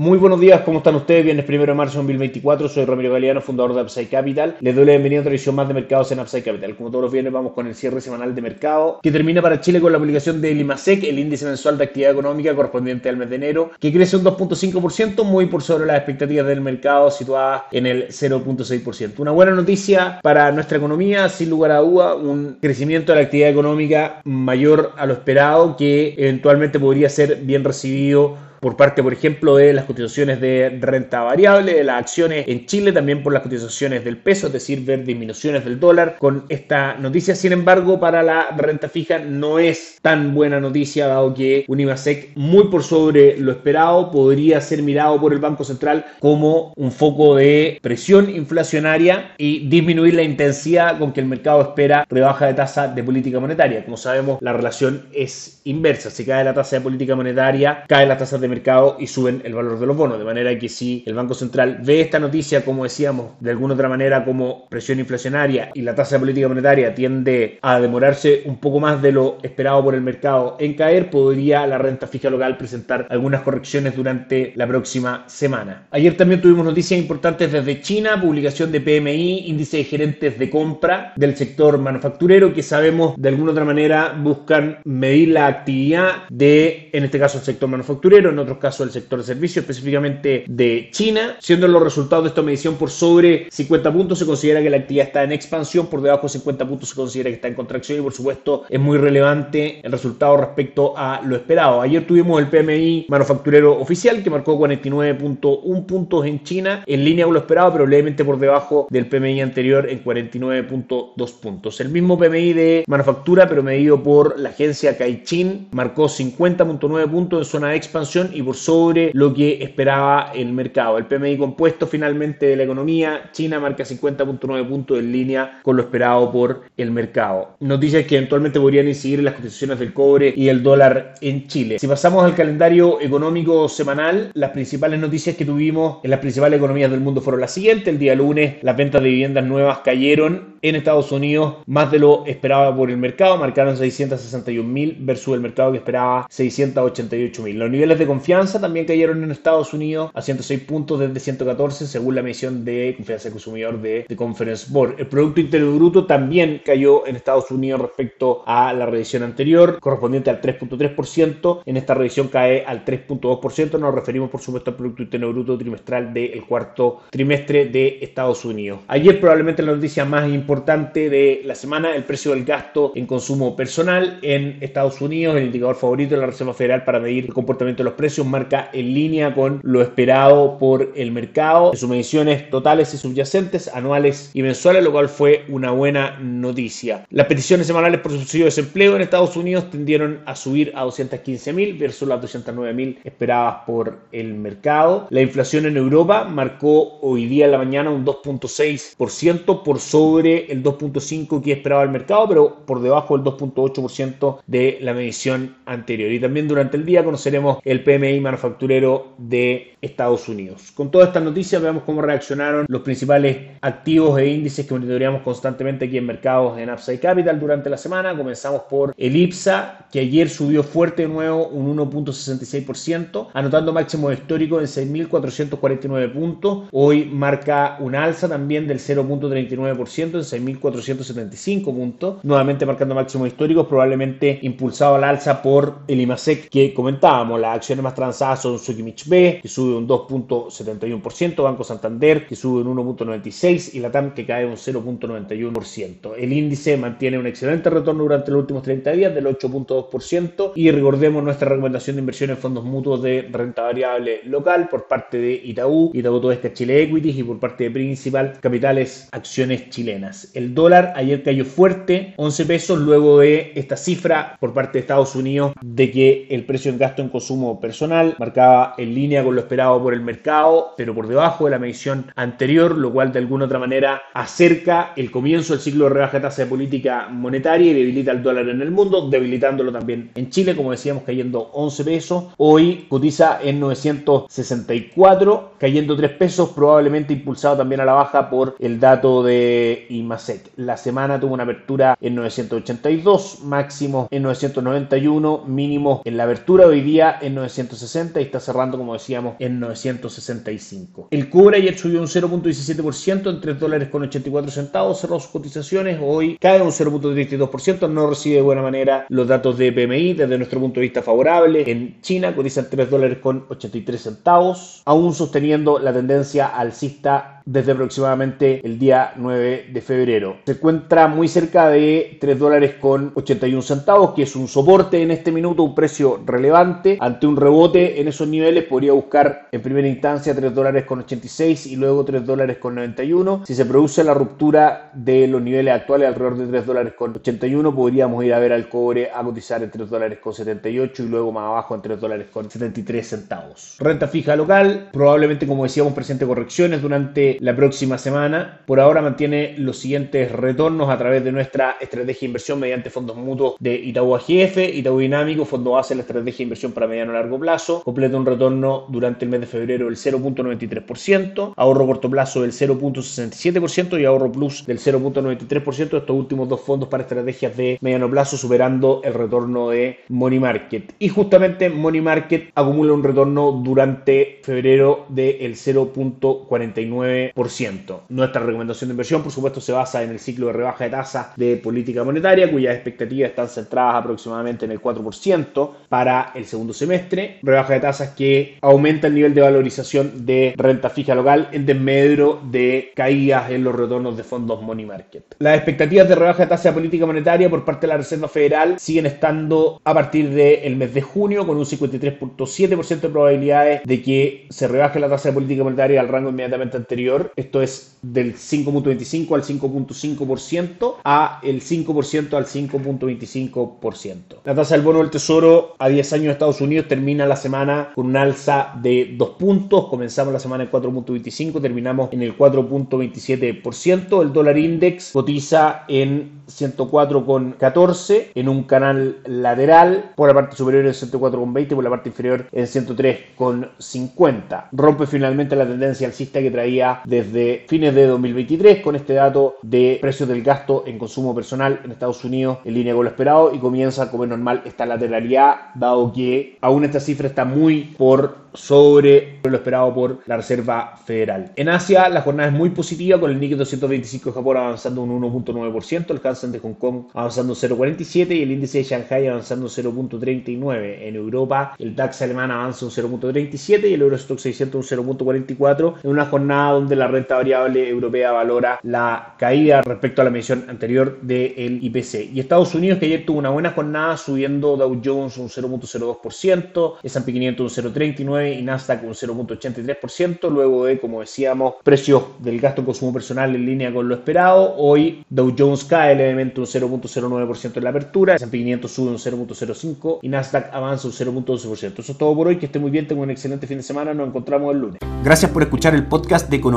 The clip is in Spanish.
Muy buenos días, ¿cómo están ustedes? Viernes 1 de marzo de 2024, soy Ramiro Galeano, fundador de Upside Capital. Les doy la bienvenida a otra edición más de mercados en Upside Capital. Como todos los viernes vamos con el cierre semanal de mercado, que termina para Chile con la publicación del IMASEC, el índice mensual de actividad económica correspondiente al mes de enero, que crece un 2.5%, muy por sobre las expectativas del mercado, situadas en el 0.6%. Una buena noticia para nuestra economía, sin lugar a duda, un crecimiento de la actividad económica mayor a lo esperado, que eventualmente podría ser bien recibido por parte, por ejemplo, de las cotizaciones de renta variable, de las acciones en Chile, también por las cotizaciones del peso, es decir, ver disminuciones del dólar. Con esta noticia, sin embargo, para la renta fija no es tan buena noticia, dado que un IMASEC muy por sobre lo esperado podría ser mirado por el Banco Central como un foco de presión inflacionaria y disminuir la intensidad con que el mercado espera rebaja de tasa de política monetaria. Como sabemos, la relación es inversa. Si cae la tasa de política monetaria, cae la tasa de mercado y suben el valor de los bonos. De manera que si el Banco Central ve esta noticia, como decíamos, de alguna otra manera como presión inflacionaria y la tasa de política monetaria tiende a demorarse un poco más de lo esperado por el mercado en caer, podría la renta fija local presentar algunas correcciones durante la próxima semana. Ayer también tuvimos noticias importantes desde China, publicación de PMI, índice de gerentes de compra del sector manufacturero, que sabemos de alguna otra manera buscan medir la actividad de, en este caso, el sector manufacturero, otros casos del sector de servicios, específicamente de China. Siendo los resultados de esta medición por sobre 50 puntos, se considera que la actividad está en expansión, por debajo de 50 puntos se considera que está en contracción y por supuesto es muy relevante el resultado respecto a lo esperado. Ayer tuvimos el PMI manufacturero oficial que marcó 49.1 puntos en China, en línea con lo esperado, pero levemente por debajo del PMI anterior en 49.2 puntos. El mismo PMI de manufactura, pero medido por la agencia Caixin, marcó 50.9 puntos en zona de expansión y por sobre lo que esperaba el mercado. El PMI compuesto finalmente de la economía, China marca 50.9 puntos en línea con lo esperado por el mercado. Noticias que eventualmente podrían incidir en las cotizaciones del cobre y el dólar en Chile. Si pasamos al calendario económico semanal, las principales noticias que tuvimos en las principales economías del mundo fueron las siguientes. El día lunes las ventas de viviendas nuevas cayeron en Estados Unidos más de lo esperado por el mercado, marcaron 661 mil versus el mercado que esperaba 688 mil. Los niveles de confianza también cayeron en Estados Unidos a 106 puntos desde 114 según la medición de confianza del consumidor de, Conference Board. El Producto Interior Bruto también cayó en Estados Unidos respecto a la revisión anterior, correspondiente al 3.3%. En esta revisión cae al 3.2%. Nos referimos, por supuesto, al Producto Interior Bruto trimestral del cuarto trimestre de Estados Unidos. Ayer probablemente la noticia más importante de la semana, el precio del gasto en consumo personal en Estados Unidos, el indicador favorito de la Reserva Federal para medir el comportamiento de los precios marca en línea con lo esperado por el mercado en sus mediciones totales y subyacentes, anuales y mensuales, lo cual fue una buena noticia. Las peticiones semanales por subsidio de desempleo en Estados Unidos tendieron a subir a 215.000 versus las 209.000 esperadas por el mercado. La inflación en Europa marcó hoy día en la mañana un 2.6% por sobre el 2.5% que esperaba el mercado, pero por debajo del 2.8% de la medición anterior. Y también durante el día conoceremos el PMI manufacturero de Estados Unidos. Con todas estas noticias veamos cómo reaccionaron los principales activos e índices que monitoreamos constantemente aquí en mercados en Upside Capital durante la semana. Comenzamos por el IPSA, que ayer subió fuerte de nuevo un 1.66%, anotando máximo histórico en 6.449 puntos. Hoy marca un alza también del 0.39% en 6.475 puntos, nuevamente marcando máximos históricos, probablemente impulsado al alza por el IMASEC que comentábamos, las acciones más transadas son Sukimich B, que sube un 2.71%, Banco Santander, que sube un 1.96% y la TAM, que cae un 0.91%. El índice mantiene un excelente retorno durante los últimos 30 días del 8.2% y recordemos nuestra recomendación de inversión en fondos mutuos de renta variable local por parte de Itaú, Itaú Todo este Chile Equities y por parte de Principal Capitales Acciones Chilenas. El dólar ayer cayó fuerte, 11 pesos, luego de esta cifra por parte de Estados Unidos de que el precio en gasto en consumo personal, marcaba en línea con lo esperado por el mercado, pero por debajo de la medición anterior, lo cual de alguna otra manera acerca el comienzo del ciclo de rebaja de tasa de política monetaria y debilita el dólar en el mundo, debilitándolo también en Chile, como decíamos, cayendo 11 pesos. Hoy cotiza en 964 cayendo 3 pesos, probablemente impulsado también a la baja por el dato de IMASEC. La semana tuvo una apertura en 982, máximo en 991, mínimo en la apertura hoy día en 960 y está cerrando, como decíamos, en 965. El cobre ayer subió un 0.17% en 3 dólares con 84 centavos, cerró sus cotizaciones, hoy cae un 0.32%, no recibe de buena manera los datos de PMI desde nuestro punto de vista favorable. En China cotizan 3 dólares con 83 centavos, aún la tendencia alcista desde aproximadamente el día 9 de febrero. Se encuentra muy cerca de 3 dólares con 81 centavos, que es un soporte en este minuto, un precio relevante. Ante un rebote en esos niveles podría buscar en primera instancia 3 dólares con 86 y luego 3 dólares con 91. Si se produce la ruptura de los niveles actuales alrededor de 3 dólares con 81, podríamos ir a ver al cobre a cotizar en 3 dólares con 78 y luego más abajo en 3 dólares con 73 centavos. Renta fija local, probablemente como decíamos presente correcciones durante la próxima semana. Por ahora mantiene los siguientes retornos a través de nuestra estrategia de inversión mediante fondos mutuos de Itaú AGF, Itaú Dinámico, fondo base la estrategia de inversión para mediano y largo plazo. Completa un retorno durante el mes de febrero del 0.93%, ahorro corto plazo del 0.67% y ahorro plus del 0.93%. Estos últimos dos fondos para estrategias de mediano plazo superando el retorno de Money Market. Y justamente Money Market acumula un retorno durante febrero del 0.49%. Nuestra recomendación de inversión, por supuesto, se basa en el ciclo de rebaja de tasa de política monetaria, cuyas expectativas están centradas aproximadamente en el 4% para el segundo semestre. Rebaja de tasas que aumenta el nivel de valorización de renta fija local en desmedro de caídas en los retornos de fondos money market. Las expectativas de rebaja de tasa de política monetaria por parte de la Reserva Federal siguen estando a partir del mes de junio con un 53.7% de probabilidades de que se rebaje la tasa de política monetaria al rango inmediatamente anterior esto es del 5.25 al 5.5% a el 5% al 5.25%. La tasa del bono del tesoro a 10 años de Estados Unidos termina la semana con un alza de 2 puntos, comenzamos la semana en 4.25, terminamos en el 4.27%, el dólar index cotiza en 104,14 en un canal lateral, por la parte superior en 104,20 por la parte inferior en 103,50. Rompe finalmente la tendencia alcista que traía desde fines de 2023 con este dato de precios del gasto en consumo personal en Estados Unidos en línea con lo esperado y comienza como es normal esta lateralidad dado que aún esta cifra está muy por sobre lo esperado por la Reserva Federal. En Asia la jornada es muy positiva con el Nikkei 225 de Japón avanzando un 1.9%, el Hansen de Hong Kong avanzando 0.47 y el índice de Shanghai avanzando 0.39. En Europa el DAX alemán avanza un 0.37 y el Eurostock 600 un 0.44 en una jornada donde la renta variable europea valora la caída respecto a la medición anterior del IPC. Y Estados Unidos que ayer tuvo una buena jornada subiendo Dow Jones un 0.02%, S&P 500 un 0.39 y Nasdaq un 0.83%, luego de, como decíamos, precios del gasto en consumo personal en línea con lo esperado. Hoy Dow Jones cae levemente un 0.09% en la apertura, S&P 500 sube un 0.05% y Nasdaq avanza un 0.12%. Eso es todo por hoy, que esté muy bien, tengo un excelente fin de semana, nos encontramos el lunes. Gracias por escuchar el podcast de